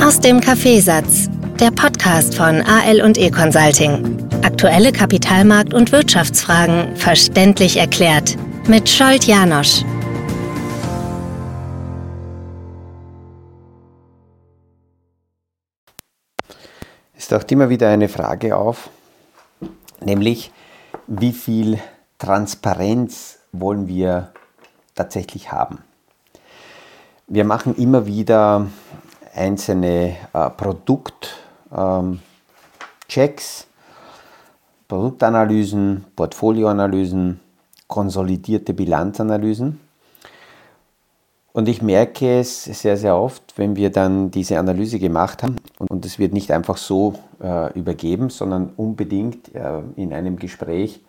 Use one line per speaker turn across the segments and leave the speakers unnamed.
Aus dem Kaffeesatz, der Podcast von AL und E Consulting. Aktuelle Kapitalmarkt- und Wirtschaftsfragen verständlich erklärt mit Scholt Janosch.
Es taucht immer wieder eine Frage auf, nämlich wie viel Transparenz wollen wir tatsächlich haben? Wir machen immer wieder einzelne äh, Produktchecks, ähm, Produktanalysen, Portfolioanalysen, konsolidierte Bilanzanalysen. Und ich merke es sehr, sehr oft, wenn wir dann diese Analyse gemacht haben und es wird nicht einfach so äh, übergeben, sondern unbedingt äh, in einem Gespräch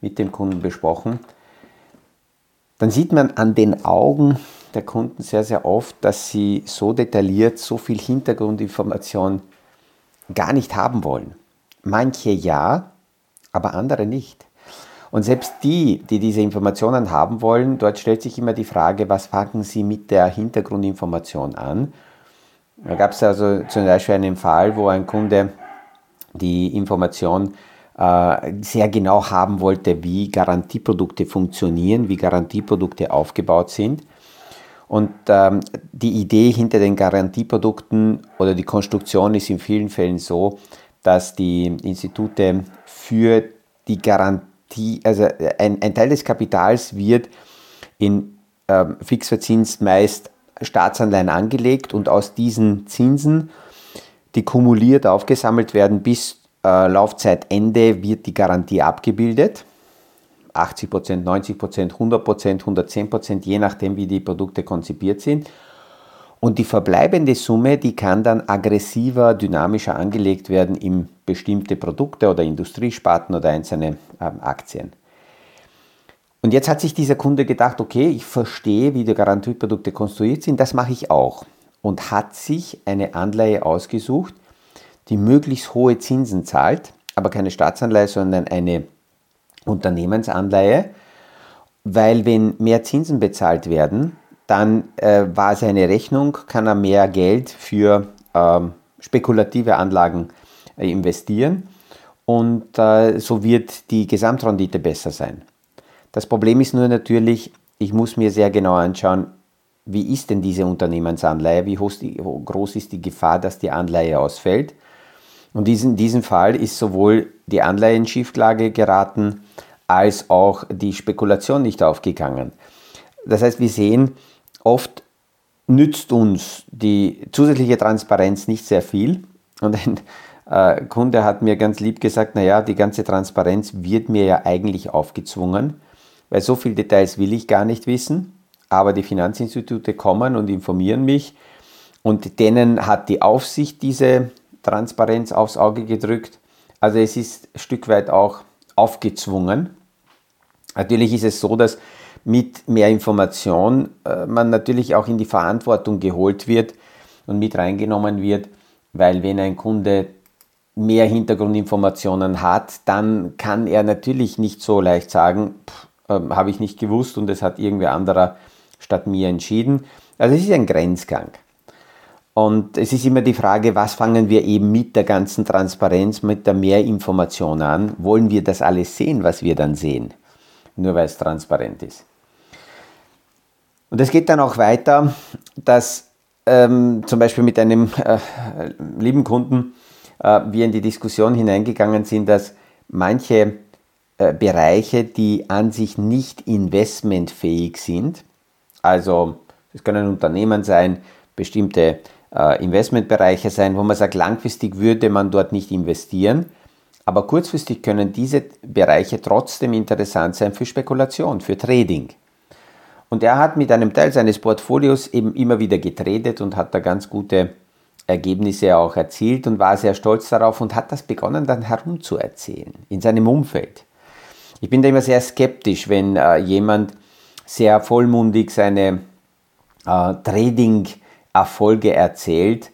mit dem Kunden besprochen, dann sieht man an den Augen der Kunden sehr, sehr oft, dass sie so detailliert, so viel Hintergrundinformation gar nicht haben wollen. Manche ja, aber andere nicht. Und selbst die, die diese Informationen haben wollen, dort stellt sich immer die Frage, was fangen sie mit der Hintergrundinformation an? Da gab es also zum Beispiel einen Fall, wo ein Kunde die Information äh, sehr genau haben wollte, wie Garantieprodukte funktionieren, wie Garantieprodukte aufgebaut sind. Und ähm, die Idee hinter den Garantieprodukten oder die Konstruktion ist in vielen Fällen so, dass die Institute für die Garantie, also ein, ein Teil des Kapitals wird in ähm, fixverzinst meist Staatsanleihen angelegt und aus diesen Zinsen, die kumuliert aufgesammelt werden bis äh, Laufzeitende, wird die Garantie abgebildet. 80 Prozent, 90 Prozent, 100 Prozent, 110 Prozent, je nachdem, wie die Produkte konzipiert sind. Und die verbleibende Summe, die kann dann aggressiver, dynamischer angelegt werden in bestimmte Produkte oder Industriesparten oder einzelne ähm, Aktien. Und jetzt hat sich dieser Kunde gedacht, okay, ich verstehe, wie die Garantieprodukte konstruiert sind, das mache ich auch. Und hat sich eine Anleihe ausgesucht, die möglichst hohe Zinsen zahlt, aber keine Staatsanleihe, sondern eine Unternehmensanleihe, weil wenn mehr Zinsen bezahlt werden, dann äh, war seine Rechnung, kann er mehr Geld für ähm, spekulative Anlagen äh, investieren und äh, so wird die Gesamtrendite besser sein. Das Problem ist nur natürlich, ich muss mir sehr genau anschauen, wie ist denn diese Unternehmensanleihe, wie groß ist die Gefahr, dass die Anleihe ausfällt und in diesem Fall ist sowohl die Anleihe in Schieflage geraten, als auch die Spekulation nicht aufgegangen. Das heißt, wir sehen, oft nützt uns die zusätzliche Transparenz nicht sehr viel. Und ein äh, Kunde hat mir ganz lieb gesagt, naja, die ganze Transparenz wird mir ja eigentlich aufgezwungen, weil so viele Details will ich gar nicht wissen. Aber die Finanzinstitute kommen und informieren mich und denen hat die Aufsicht diese Transparenz aufs Auge gedrückt. Also es ist ein Stück weit auch aufgezwungen. Natürlich ist es so, dass mit mehr Information äh, man natürlich auch in die Verantwortung geholt wird und mit reingenommen wird, weil wenn ein Kunde mehr Hintergrundinformationen hat, dann kann er natürlich nicht so leicht sagen, äh, habe ich nicht gewusst und es hat irgendwer anderer statt mir entschieden. Also es ist ein Grenzgang. Und es ist immer die Frage, was fangen wir eben mit der ganzen Transparenz, mit der Mehrinformation an? Wollen wir das alles sehen, was wir dann sehen? Nur weil es transparent ist. Und es geht dann auch weiter, dass ähm, zum Beispiel mit einem äh, lieben Kunden äh, wir in die Diskussion hineingegangen sind, dass manche äh, Bereiche, die an sich nicht investmentfähig sind, also es können Unternehmen sein, bestimmte Investmentbereiche sein, wo man sagt, langfristig würde man dort nicht investieren, aber kurzfristig können diese Bereiche trotzdem interessant sein für Spekulation, für Trading. Und er hat mit einem Teil seines Portfolios eben immer wieder getradet und hat da ganz gute Ergebnisse auch erzielt und war sehr stolz darauf und hat das begonnen dann herumzuerzählen in seinem Umfeld. Ich bin da immer sehr skeptisch, wenn äh, jemand sehr vollmundig seine äh, Trading Erfolge erzählt,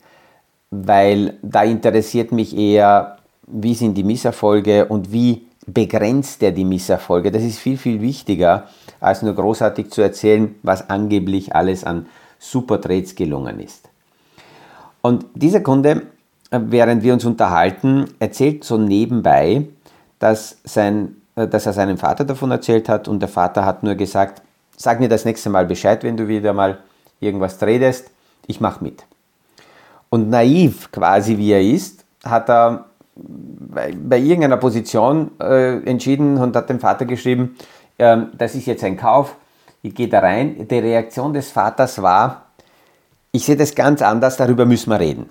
weil da interessiert mich eher, wie sind die Misserfolge und wie begrenzt er die Misserfolge. Das ist viel, viel wichtiger, als nur großartig zu erzählen, was angeblich alles an Supertrades gelungen ist. Und dieser Kunde, äh, während wir uns unterhalten, erzählt so nebenbei, dass, sein, äh, dass er seinem Vater davon erzählt hat und der Vater hat nur gesagt, sag mir das nächste Mal Bescheid, wenn du wieder mal irgendwas redest, ich mach mit. Und naiv quasi wie er ist, hat er bei, bei irgendeiner Position äh, entschieden und hat dem Vater geschrieben, äh, das ist jetzt ein Kauf, ich gehe da rein. Die Reaktion des Vaters war, ich sehe das ganz anders, darüber müssen wir reden.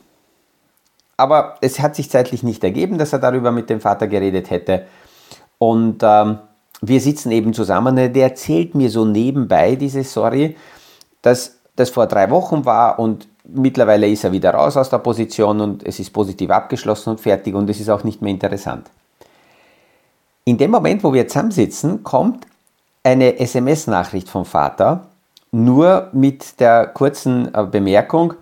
Aber es hat sich zeitlich nicht ergeben, dass er darüber mit dem Vater geredet hätte. Und ähm, wir sitzen eben zusammen. Der erzählt mir so nebenbei diese Story, dass das vor drei Wochen war und mittlerweile ist er wieder raus aus der Position und es ist positiv abgeschlossen und fertig und es ist auch nicht mehr interessant. In dem Moment, wo wir zusammensitzen, kommt eine SMS-Nachricht vom Vater, nur mit der kurzen äh, Bemerkung,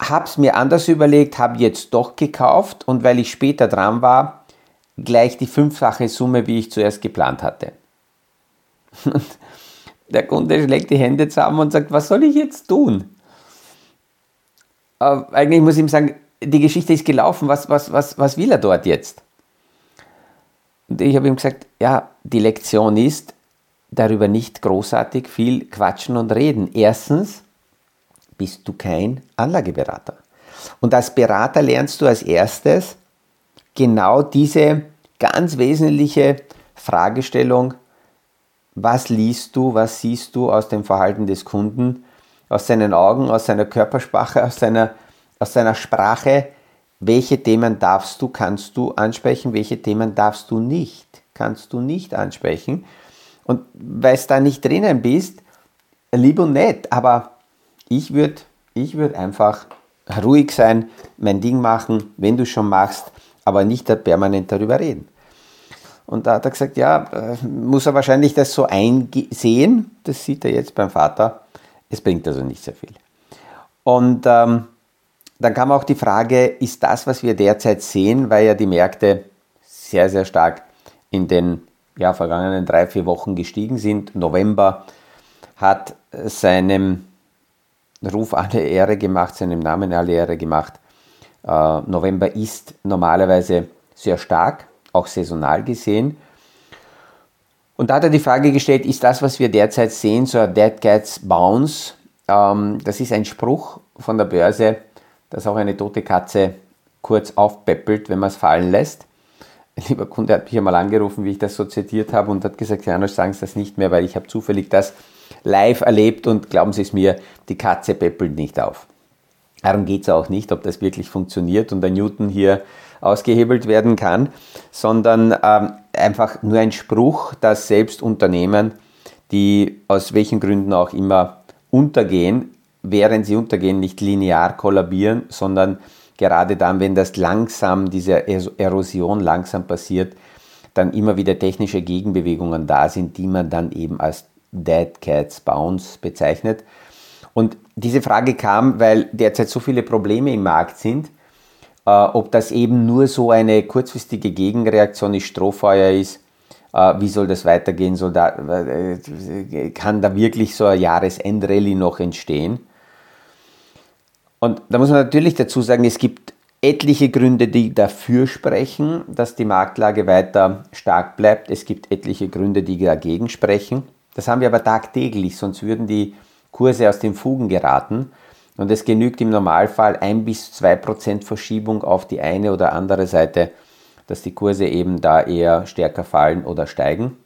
hab's mir anders überlegt, habe jetzt doch gekauft und weil ich später dran war, gleich die fünffache Summe, wie ich zuerst geplant hatte. Der Kunde schlägt die Hände zusammen und sagt, was soll ich jetzt tun? äh, eigentlich muss ich ihm sagen, die Geschichte ist gelaufen, was, was, was, was will er dort jetzt? Und ich habe ihm gesagt, ja, die Lektion ist, darüber nicht großartig viel quatschen und reden. Erstens bist du kein Anlageberater. Und als Berater lernst du als erstes genau diese ganz wesentliche Fragestellung, was liest du, was siehst du aus dem Verhalten des Kunden aus seinen Augen, aus seiner Körpersprache, aus seiner, aus seiner Sprache, welche Themen darfst du, kannst du ansprechen, welche Themen darfst du nicht, kannst du nicht ansprechen. Und weil es da nicht drinnen bist, lieb und nett, aber ich würde ich würd einfach ruhig sein, mein Ding machen, wenn du schon machst, aber nicht permanent darüber reden. Und da hat er gesagt, ja, äh, muss er wahrscheinlich das so einsehen, das sieht er jetzt beim Vater, es bringt also nicht sehr viel. Und ähm, dann kam auch die Frage, ist das, was wir derzeit sehen, weil ja die Märkte sehr, sehr stark in den ja, vergangenen drei, vier Wochen gestiegen sind. November hat seinem Ruf alle Ehre gemacht, seinem Namen alle Ehre gemacht. Äh, November ist normalerweise sehr stark, auch saisonal gesehen. Und da hat er die Frage gestellt, ist das, was wir derzeit sehen, so ein Dead Cats Bounce, ähm, das ist ein Spruch von der Börse, dass auch eine tote Katze kurz aufpeppelt, wenn man es fallen lässt. Ein lieber Kunde hat mich einmal angerufen, wie ich das so zitiert habe und hat gesagt, Janusz, sagen Sie das nicht mehr, weil ich habe zufällig das live erlebt und glauben Sie es mir, die Katze peppelt nicht auf. Darum geht es auch nicht, ob das wirklich funktioniert und der Newton hier ausgehebelt werden kann, sondern ähm, einfach nur ein Spruch, dass selbst Unternehmen, die aus welchen Gründen auch immer untergehen, während sie untergehen, nicht linear kollabieren, sondern gerade dann, wenn das langsam, diese Erosion langsam passiert, dann immer wieder technische Gegenbewegungen da sind, die man dann eben als Dead Cats Bounce bezeichnet. Und diese Frage kam, weil derzeit so viele Probleme im Markt sind, äh, ob das eben nur so eine kurzfristige Gegenreaktion ist, Strohfeuer ist, äh, wie soll das weitergehen, soll da, äh, kann da wirklich so ein Jahresendrallye noch entstehen? Und da muss man natürlich dazu sagen, es gibt etliche Gründe, die dafür sprechen, dass die Marktlage weiter stark bleibt. Es gibt etliche Gründe, die dagegen sprechen. Das haben wir aber tagtäglich, sonst würden die Kurse aus den Fugen geraten. Und es genügt im Normalfall ein bis zwei Prozent Verschiebung auf die eine oder andere Seite, dass die Kurse eben da eher stärker fallen oder steigen.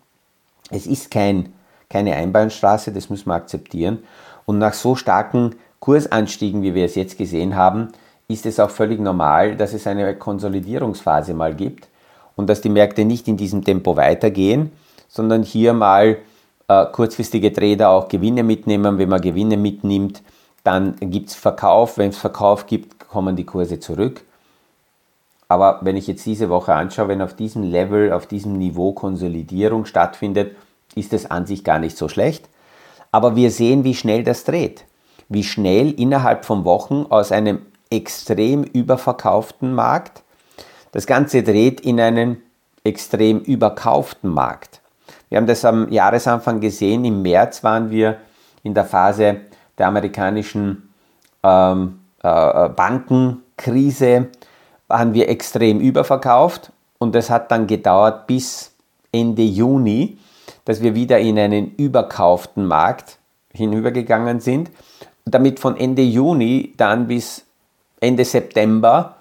Es ist kein, keine Einbahnstraße, das müssen wir akzeptieren. Und nach so starken Kursanstiegen, wie wir es jetzt gesehen haben, ist es auch völlig normal, dass es eine Konsolidierungsphase mal gibt und dass die Märkte nicht in diesem Tempo weitergehen, sondern hier mal äh, kurzfristige Trader auch Gewinne mitnehmen. Wenn man Gewinne mitnimmt, dann gibt es Verkauf. Wenn es Verkauf gibt, kommen die Kurse zurück. Aber wenn ich jetzt diese Woche anschaue, wenn auf diesem Level, auf diesem Niveau Konsolidierung stattfindet, ist es an sich gar nicht so schlecht. Aber wir sehen, wie schnell das dreht. Wie schnell innerhalb von Wochen aus einem extrem überverkauften Markt das Ganze dreht in einen extrem überkauften Markt. Wir haben das am Jahresanfang gesehen. Im März waren wir in der Phase der amerikanischen ähm, äh, Bankenkrise waren wir extrem überverkauft und das hat dann gedauert bis Ende Juni, dass wir wieder in einen überkauften Markt hinübergegangen sind. Damit von Ende Juni dann bis Ende September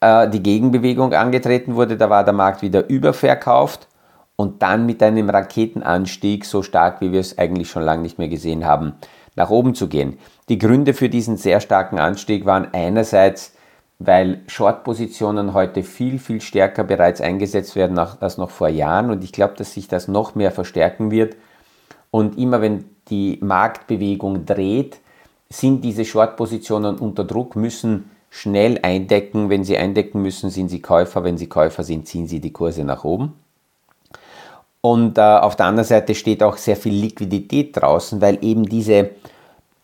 äh, die Gegenbewegung angetreten wurde. Da war der Markt wieder überverkauft und dann mit einem Raketenanstieg, so stark wie wir es eigentlich schon lange nicht mehr gesehen haben, nach oben zu gehen. Die Gründe für diesen sehr starken Anstieg waren einerseits, weil Short-Positionen heute viel, viel stärker bereits eingesetzt werden als noch vor Jahren und ich glaube, dass sich das noch mehr verstärken wird. Und immer wenn die Marktbewegung dreht, sind diese Short-Positionen unter Druck, müssen schnell eindecken. Wenn sie eindecken müssen, sind sie Käufer. Wenn sie Käufer sind, ziehen sie die Kurse nach oben. Und äh, auf der anderen Seite steht auch sehr viel Liquidität draußen, weil eben diese,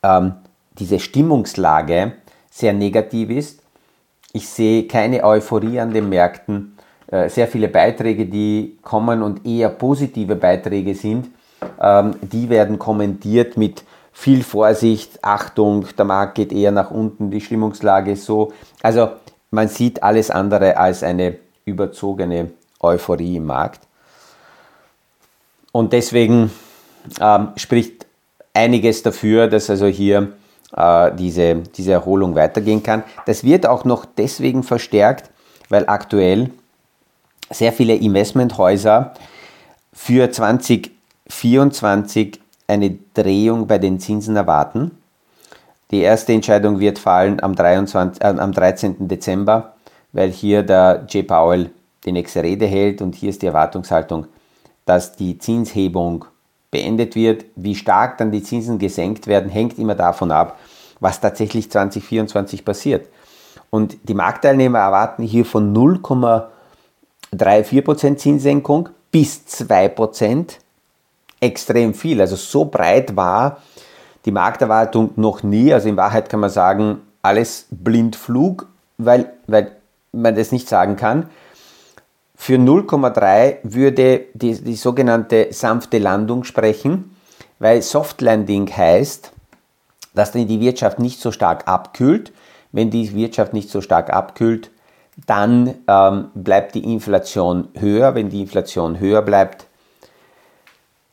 ähm, diese Stimmungslage sehr negativ ist. Ich sehe keine Euphorie an den Märkten. Äh, sehr viele Beiträge, die kommen und eher positive Beiträge sind, ähm, die werden kommentiert mit viel Vorsicht, Achtung, der Markt geht eher nach unten, die Stimmungslage ist so. Also man sieht alles andere als eine überzogene Euphorie im Markt. Und deswegen ähm, spricht einiges dafür, dass also hier äh, diese, diese Erholung weitergehen kann. Das wird auch noch deswegen verstärkt, weil aktuell sehr viele Investmenthäuser für 2024 eine Drehung bei den Zinsen erwarten. Die erste Entscheidung wird fallen am, 23, äh, am 13. Dezember, weil hier der J. Powell die nächste Rede hält und hier ist die Erwartungshaltung dass die Zinshebung beendet wird. Wie stark dann die Zinsen gesenkt werden, hängt immer davon ab, was tatsächlich 2024 passiert. Und die Marktteilnehmer erwarten hier von 0,34% Zinssenkung bis 2% extrem viel. Also so breit war die Markterwartung noch nie. Also in Wahrheit kann man sagen, alles Blindflug, weil, weil man das nicht sagen kann. Für 0,3 würde die, die sogenannte sanfte Landung sprechen, weil Soft Landing heißt, dass die Wirtschaft nicht so stark abkühlt. Wenn die Wirtschaft nicht so stark abkühlt, dann ähm, bleibt die Inflation höher. Wenn die Inflation höher bleibt,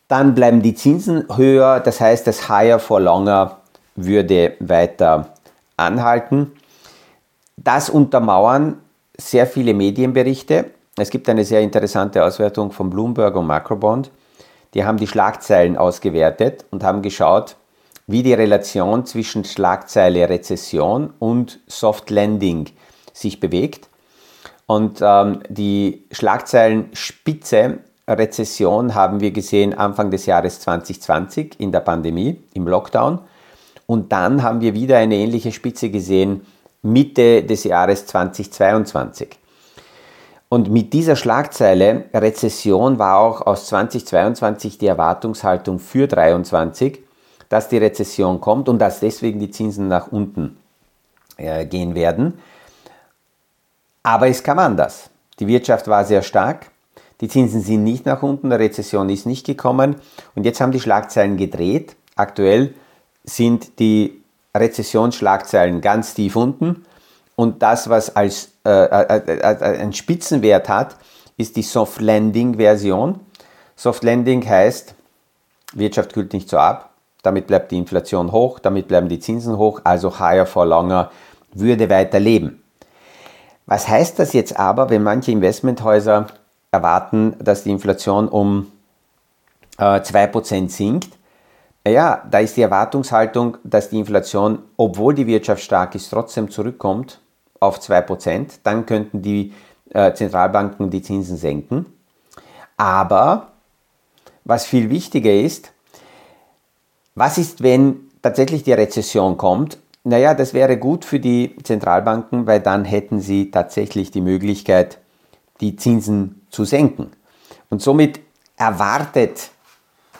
dann bleiben die Zinsen höher. Das heißt, das Higher for Longer würde weiter anhalten. Das untermauern sehr viele Medienberichte. Es gibt eine sehr interessante Auswertung von Bloomberg und Macrobond. Die haben die Schlagzeilen ausgewertet und haben geschaut, wie die Relation zwischen Schlagzeile Rezession und Soft Landing sich bewegt. Und ähm, die Schlagzeilenspitze Rezession haben wir gesehen Anfang des Jahres 2020 in der Pandemie, im Lockdown. Und dann haben wir wieder eine ähnliche Spitze gesehen Mitte des Jahres 2022. Und mit dieser Schlagzeile Rezession war auch aus 2022 die Erwartungshaltung für 2023, dass die Rezession kommt und dass deswegen die Zinsen nach unten äh, gehen werden. Aber es kam anders. Die Wirtschaft war sehr stark, die Zinsen sind nicht nach unten, eine Rezession ist nicht gekommen und jetzt haben die Schlagzeilen gedreht. Aktuell sind die Rezessionsschlagzeilen ganz tief unten und das, was als äh, äh, äh, einen Spitzenwert hat, ist die Soft Landing Version. Soft Landing heißt, Wirtschaft kühlt nicht so ab, damit bleibt die Inflation hoch, damit bleiben die Zinsen hoch, also higher for longer würde weiter leben. Was heißt das jetzt aber, wenn manche Investmenthäuser erwarten, dass die Inflation um äh, 2% sinkt? Ja, da ist die Erwartungshaltung, dass die Inflation, obwohl die Wirtschaft stark ist, trotzdem zurückkommt auf 2%, dann könnten die äh, Zentralbanken die Zinsen senken. Aber was viel wichtiger ist, was ist, wenn tatsächlich die Rezession kommt? Naja, das wäre gut für die Zentralbanken, weil dann hätten sie tatsächlich die Möglichkeit, die Zinsen zu senken. Und somit erwartet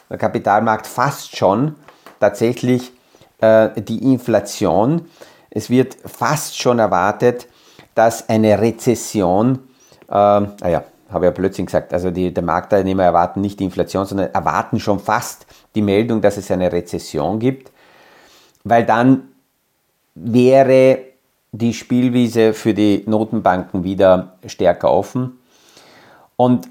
der Kapitalmarkt fast schon tatsächlich äh, die Inflation es wird fast schon erwartet, dass eine Rezession, äh, naja, habe ja plötzlich gesagt, also die, der Marktteilnehmer erwarten nicht die Inflation, sondern erwarten schon fast die Meldung, dass es eine Rezession gibt, weil dann wäre die Spielwiese für die Notenbanken wieder stärker offen. Und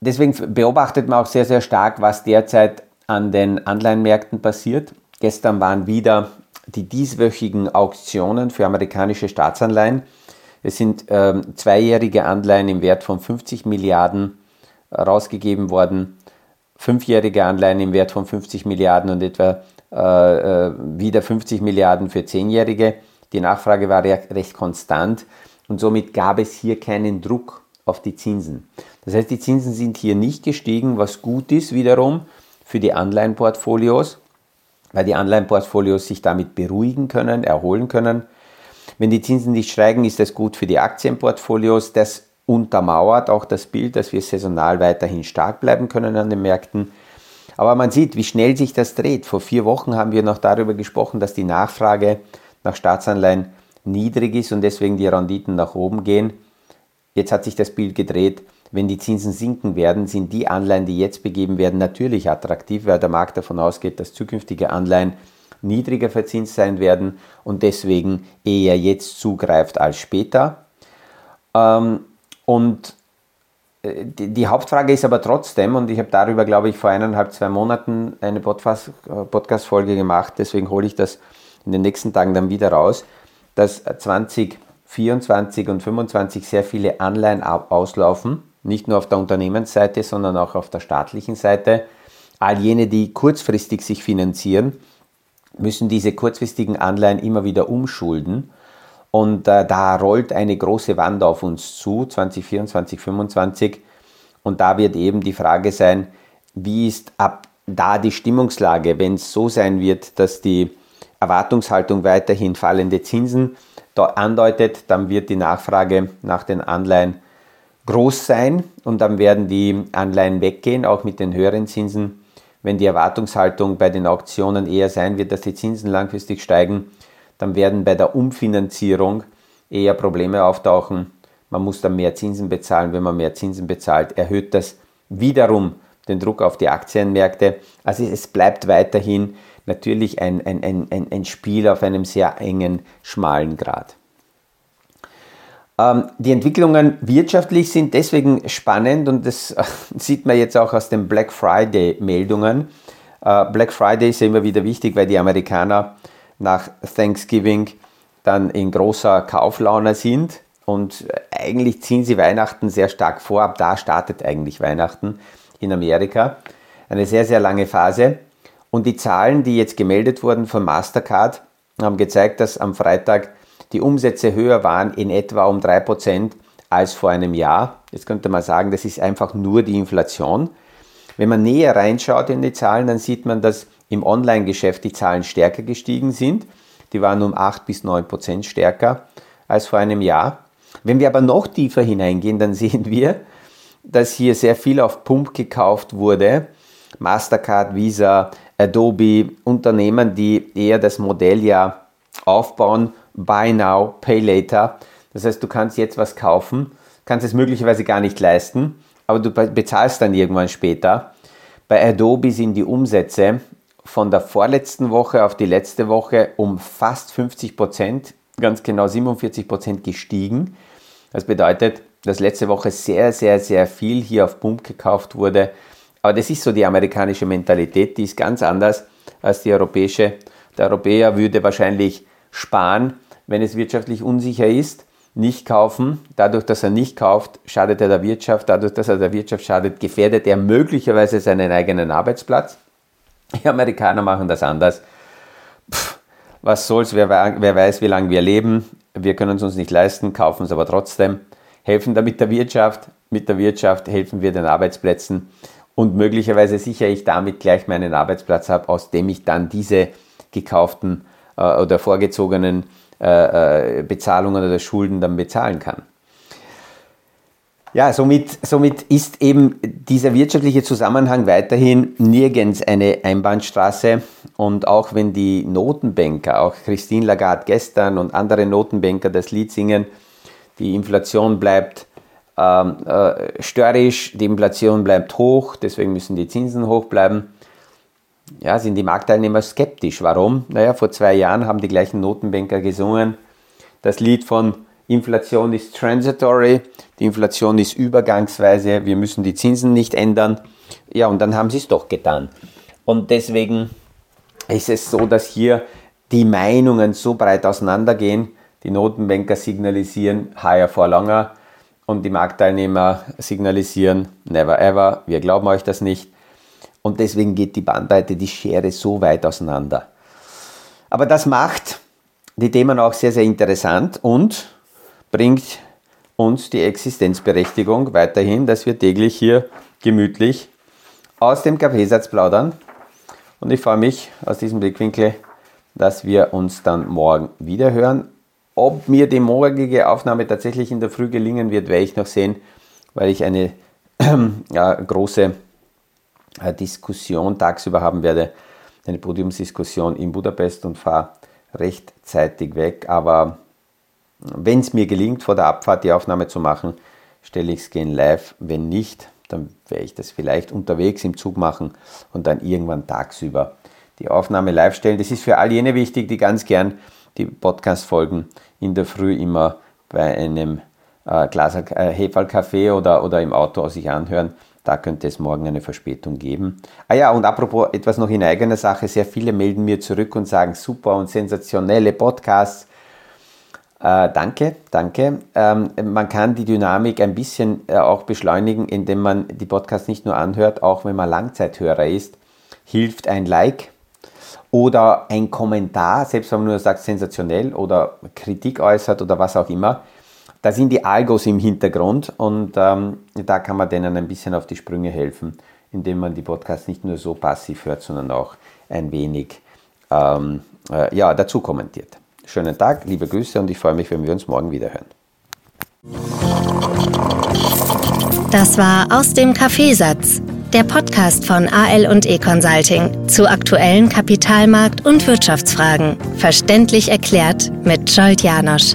deswegen beobachtet man auch sehr, sehr stark, was derzeit an den Anleihenmärkten passiert. Gestern waren wieder die dieswöchigen Auktionen für amerikanische Staatsanleihen. Es sind ähm, zweijährige Anleihen im Wert von 50 Milliarden rausgegeben worden, fünfjährige Anleihen im Wert von 50 Milliarden und etwa äh, äh wieder 50 Milliarden für zehnjährige. Die Nachfrage war recht konstant und somit gab es hier keinen Druck auf die Zinsen. Das heißt, die Zinsen sind hier nicht gestiegen, was gut ist wiederum für die Anleihenportfolios, weil die Anleihenportfolios sich damit beruhigen können, erholen können. Wenn die Zinsen nicht steigen, ist das gut für die Aktienportfolios. Das untermauert auch das Bild, dass wir saisonal weiterhin stark bleiben können an den Märkten. Aber man sieht, wie schnell sich das dreht. Vor vier Wochen haben wir noch darüber gesprochen, dass die Nachfrage nach Staatsanleihen niedrig ist und deswegen die Renditen nach oben gehen. Jetzt hat sich das Bild gedreht. Wenn die Zinsen sinken werden, sind die Anleihen, die jetzt begeben werden, natürlich attraktiv, weil der Markt davon ausgeht, dass zukünftige Anleihen niedriger verzinst sein werden und deswegen eher jetzt zugreift als später. Ähm, und äh, die, Hauptfrage ist aber trotzdem, und ich habe darüber, glaube ich, vor eineinhalb, zwei Monaten eine äh, Podcast-Folge gemacht, deswegen hole ich das in den nächsten Tagen dann wieder raus, dass 2024 und 2025 sehr viele Anleihen auslaufen, nicht nur auf der Unternehmensseite, sondern auch auf der staatlichen Seite. All jene, die kurzfristig sich finanzieren, müssen diese kurzfristigen Anleihen immer wieder umschulden. Und äh, da rollt eine große Wand auf uns zu, 2024, 2025. Und da wird eben die Frage sein, wie ist ab da die Stimmungslage, wenn es so sein wird, dass die Erwartungshaltung weiterhin fallende Zinsen andeutet, dann wird die Nachfrage nach den Anleihen groß sein und dann werden die Anleihen weggehen, auch mit den höheren Zinsen. Wenn die Erwartungshaltung bei den Auktionen eher sein wird, dass die Zinsen langfristig steigen, dann werden bei der Umfinanzierung eher Probleme auftauchen. Man muss dann mehr Zinsen bezahlen. Wenn man mehr Zinsen bezahlt, erhöht das wiederum den Druck auf die Aktienmärkte. Also es bleibt weiterhin natürlich ein, ein, ein, ein Spiel auf einem sehr engen, schmalen Grad. Ähm, die Entwicklungen wirtschaftlich sind deswegen spannend und das sieht man jetzt auch aus den Black Friday-Meldungen. Äh, Black Friday ist ja immer wieder wichtig, weil die Amerikaner nach Thanksgiving dann in großer Kauflaune sind und eigentlich ziehen sie Weihnachten sehr stark vor. Ab da startet eigentlich Weihnachten in Amerika. Eine sehr, sehr lange Phase. Und die Zahlen, die jetzt gemeldet wurden von Mastercard, haben gezeigt, dass am Freitag die Umsätze höher waren in etwa um 3% als vor einem Jahr. Jetzt könnte man sagen, das ist einfach nur die Inflation. Wenn man näher reinschaut in die Zahlen, dann sieht man, dass im Online-Geschäft die Zahlen stärker gestiegen sind. Die waren um 8 bis 9% stärker als vor einem Jahr. Wenn wir aber noch tiefer hineingehen, dann sehen wir, dass hier sehr viel auf Pump gekauft wurde. Mastercard, Visa, Adobe, Unternehmen, die eher das Modell ja aufbauen, Buy Now, Pay Later. Das heißt, du kannst jetzt was kaufen, kannst es möglicherweise gar nicht leisten, aber du bezahlst dann irgendwann später. Bei Adobe sind die Umsätze von der vorletzten Woche auf die letzte Woche um fast 50 Prozent, ganz genau 47 Prozent gestiegen. Das bedeutet, dass letzte Woche sehr, sehr, sehr viel hier auf Pump gekauft wurde aber das ist so die amerikanische Mentalität, die ist ganz anders als die europäische. Der Europäer würde wahrscheinlich sparen, wenn es wirtschaftlich unsicher ist, nicht kaufen. Dadurch, dass er nicht kauft, schadet er der Wirtschaft. Dadurch, dass er der Wirtschaft schadet, gefährdet er möglicherweise seinen eigenen Arbeitsplatz. Die Amerikaner machen das anders. Pff, was soll's, wer, wer weiß, wie lange wir leben. Wir können es uns nicht leisten, kaufen es aber trotzdem. Helfen damit der Wirtschaft. Mit der Wirtschaft helfen wir den Arbeitsplätzen und möglicherweise sichere ich damit gleich meinen Arbeitsplatz ab, aus dem ich dann diese gekauften äh, oder vorgezogenen äh, äh, Bezahlungen oder Schulden dann bezahlen kann. Ja, somit, somit ist eben dieser wirtschaftliche Zusammenhang weiterhin nirgends eine Einbahnstraße. Und auch wenn die Notenbanker, auch Christine Lagarde gestern und andere Notenbanker das Lied singen, die Inflation bleibt ähm, äh, störrisch, die Inflation bleibt hoch, deswegen müssen die Zinsen hoch bleiben. Ja, sind die Marktteilnehmer skeptisch. Warum? Naja, vor zwei Jahren haben die gleichen Notenbanker gesungen, das Lied von Inflation ist transitory, die Inflation ist übergangsweise, wir müssen die Zinsen nicht ändern. Ja, und dann haben sie es doch getan. Und deswegen ist es so, dass hier die Meinungen so breit auseinandergehen. Die Notenbanker signalisieren higher for longer und die Marktteilnehmer signalisieren never ever, wir glauben euch das nicht. Und deswegen geht die Bandbreite, die Schere so weit auseinander. Aber das macht die Themen auch sehr, sehr interessant und bringt uns die Existenzberechtigung weiterhin, dass wir täglich hier gemütlich aus dem Kaffeesatz plaudern. Und ich freue mich aus diesem Blickwinkel, dass wir uns dann morgen wieder hören. Ob mir die morgige Aufnahme tatsächlich in der Früh gelingen wird, werde ich noch sehen, weil ich eine ja, große äh, Diskussion tagsüber haben werde, eine Podiumsdiskussion in Budapest und fahre rechtzeitig weg. Aber wenn es mir gelingt, vor der Abfahrt die Aufnahme zu machen, stelle ich es gehen live. Wenn nicht, dann werde ich das vielleicht unterwegs im Zug machen und dann irgendwann tagsüber die Aufnahme live stellen. Das ist für all jene wichtig, die ganz gern die Podcast-Folgen in der Früh immer bei einem äh, Glas äh, Hefalkaffee oder, oder im Auto sich anhören. Da könnte es morgen eine Verspätung geben. Ah ja, und apropos etwas noch in eigener Sache. Sehr viele melden mir zurück und sagen, super und sensationelle Podcasts. Äh, danke, danke. Ähm, man kann die Dynamik ein bisschen äh, auch beschleunigen, indem man die Podcasts nicht nur anhört, auch wenn man Langzeithörer ist. Hilft ein Like oder ein Kommentar, selbst wenn man nur sagt sensationell oder Kritik äußert oder was auch immer. Da sind die Algos im Hintergrund und ähm, da kann man denen ein bisschen auf die Sprünge helfen, indem man die Podcasts nicht nur so passiv hört, sondern auch ein wenig ähm, äh, ja, dazu kommentiert. Schönen Tag, liebe Grüße und ich freue mich, wenn wir uns morgen wieder hören.
Das war aus dem Kaffeesatz, der Podcast von AL und E Consulting zu aktuellen Kapitalmarkt- und Wirtschaftsfragen, verständlich erklärt mit Scholt Janosch.